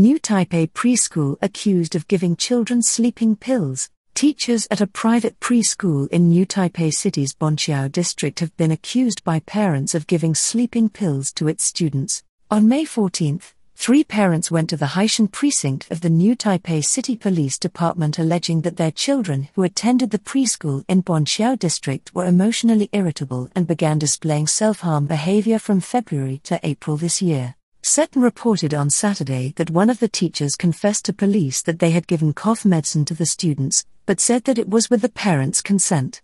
New Taipei preschool accused of giving children sleeping pills. Teachers at a private preschool in New Taipei City's Banqiao district have been accused by parents of giving sleeping pills to its students. On May 14, three parents went to the Haishan precinct of the New Taipei City Police Department alleging that their children who attended the preschool in Banqiao district were emotionally irritable and began displaying self harm behavior from February to April this year. Seton reported on Saturday that one of the teachers confessed to police that they had given cough medicine to the students, but said that it was with the parents' consent.